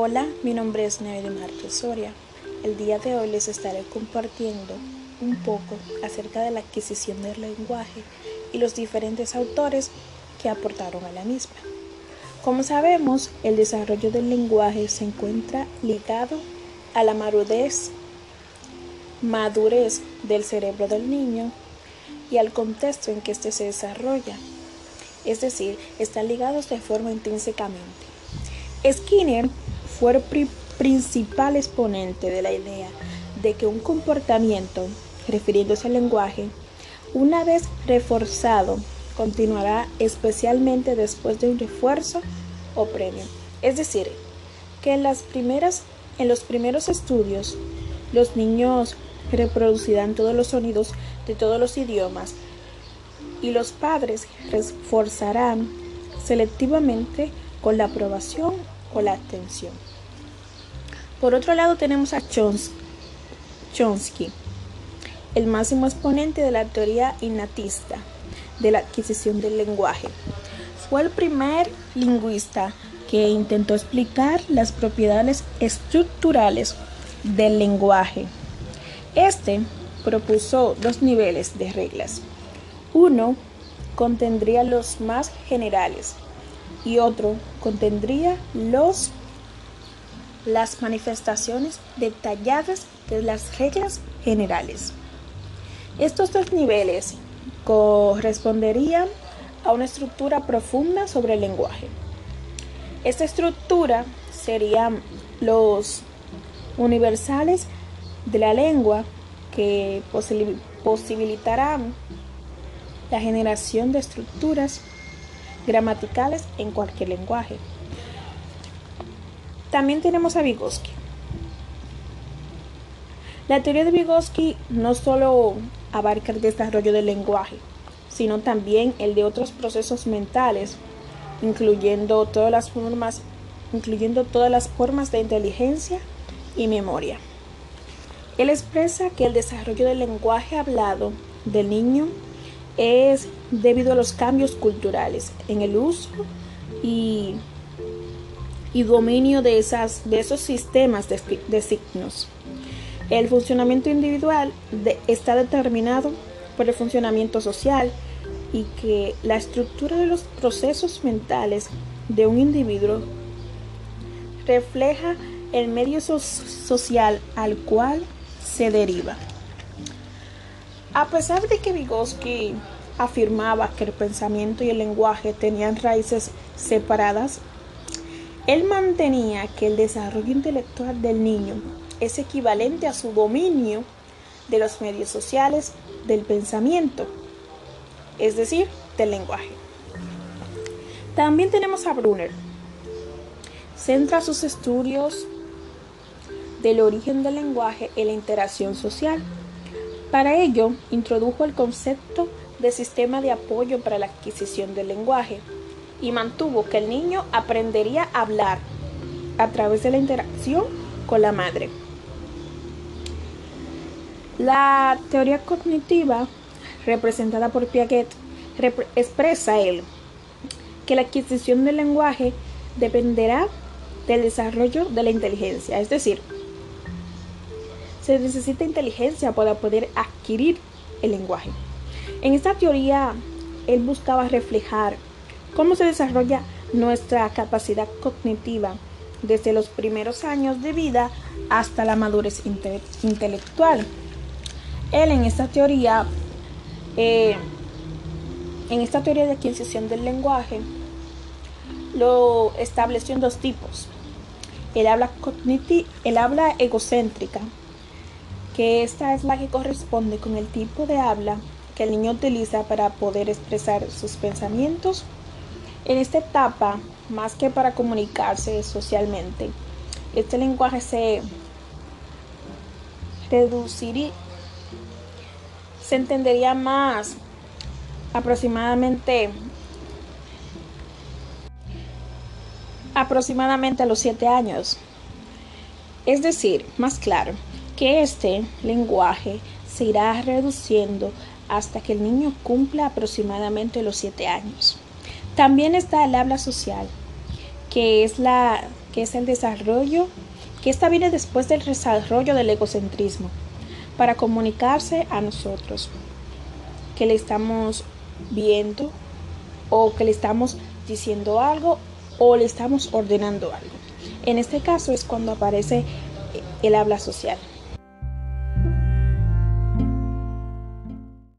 Hola, mi nombre es Neve Márquez Soria. El día de hoy les estaré compartiendo un poco acerca de la adquisición del lenguaje y los diferentes autores que aportaron a la misma. Como sabemos, el desarrollo del lenguaje se encuentra ligado a la madurez, madurez del cerebro del niño y al contexto en que éste se desarrolla. Es decir, están ligados de forma intrínsecamente. Skinner fue el principal exponente de la idea de que un comportamiento, refiriéndose al lenguaje, una vez reforzado, continuará especialmente después de un refuerzo o premio. Es decir, que en, las primeras, en los primeros estudios, los niños reproducirán todos los sonidos de todos los idiomas y los padres reforzarán selectivamente con la aprobación o la atención. Por otro lado tenemos a Chomsky, el máximo exponente de la teoría innatista de la adquisición del lenguaje. Fue el primer lingüista que intentó explicar las propiedades estructurales del lenguaje. Este propuso dos niveles de reglas. Uno contendría los más generales y otro contendría los las manifestaciones detalladas de las reglas generales. Estos dos niveles corresponderían a una estructura profunda sobre el lenguaje. Esta estructura serían los universales de la lengua que posibilitarán la generación de estructuras gramaticales en cualquier lenguaje. También tenemos a Vygotsky. La teoría de Vygotsky no solo abarca el desarrollo del lenguaje, sino también el de otros procesos mentales, incluyendo todas las formas, incluyendo todas las formas de inteligencia y memoria. Él expresa que el desarrollo del lenguaje hablado del niño es debido a los cambios culturales en el uso y, y dominio de, esas, de esos sistemas de, de signos. El funcionamiento individual está determinado por el funcionamiento social y que la estructura de los procesos mentales de un individuo refleja el medio social al cual se deriva. A pesar de que Vygotsky afirmaba que el pensamiento y el lenguaje tenían raíces separadas, él mantenía que el desarrollo intelectual del niño es equivalente a su dominio de los medios sociales del pensamiento, es decir, del lenguaje. También tenemos a Brunner. Centra sus estudios del origen del lenguaje en la interacción social. Para ello, introdujo el concepto de sistema de apoyo para la adquisición del lenguaje y mantuvo que el niño aprendería a hablar a través de la interacción con la madre. La teoría cognitiva, representada por Piaget, expresa él que la adquisición del lenguaje dependerá del desarrollo de la inteligencia, es decir, se necesita inteligencia para poder adquirir el lenguaje. En esta teoría, él buscaba reflejar cómo se desarrolla nuestra capacidad cognitiva desde los primeros años de vida hasta la madurez intelectual. Él en esta teoría, eh, en esta teoría de adquisición del lenguaje, lo estableció en dos tipos. El habla, el habla egocéntrica, que esta es la que corresponde con el tipo de habla que el niño utiliza para poder expresar sus pensamientos. En esta etapa, más que para comunicarse socialmente, este lenguaje se reduciría se entendería más aproximadamente aproximadamente a los 7 años. Es decir, más claro, que este lenguaje se irá reduciendo hasta que el niño cumpla aproximadamente los 7 años. También está el habla social, que es la que es el desarrollo, que esta viene después del desarrollo del egocentrismo, para comunicarse a nosotros, que le estamos viendo o que le estamos diciendo algo o le estamos ordenando algo. En este caso es cuando aparece el habla social.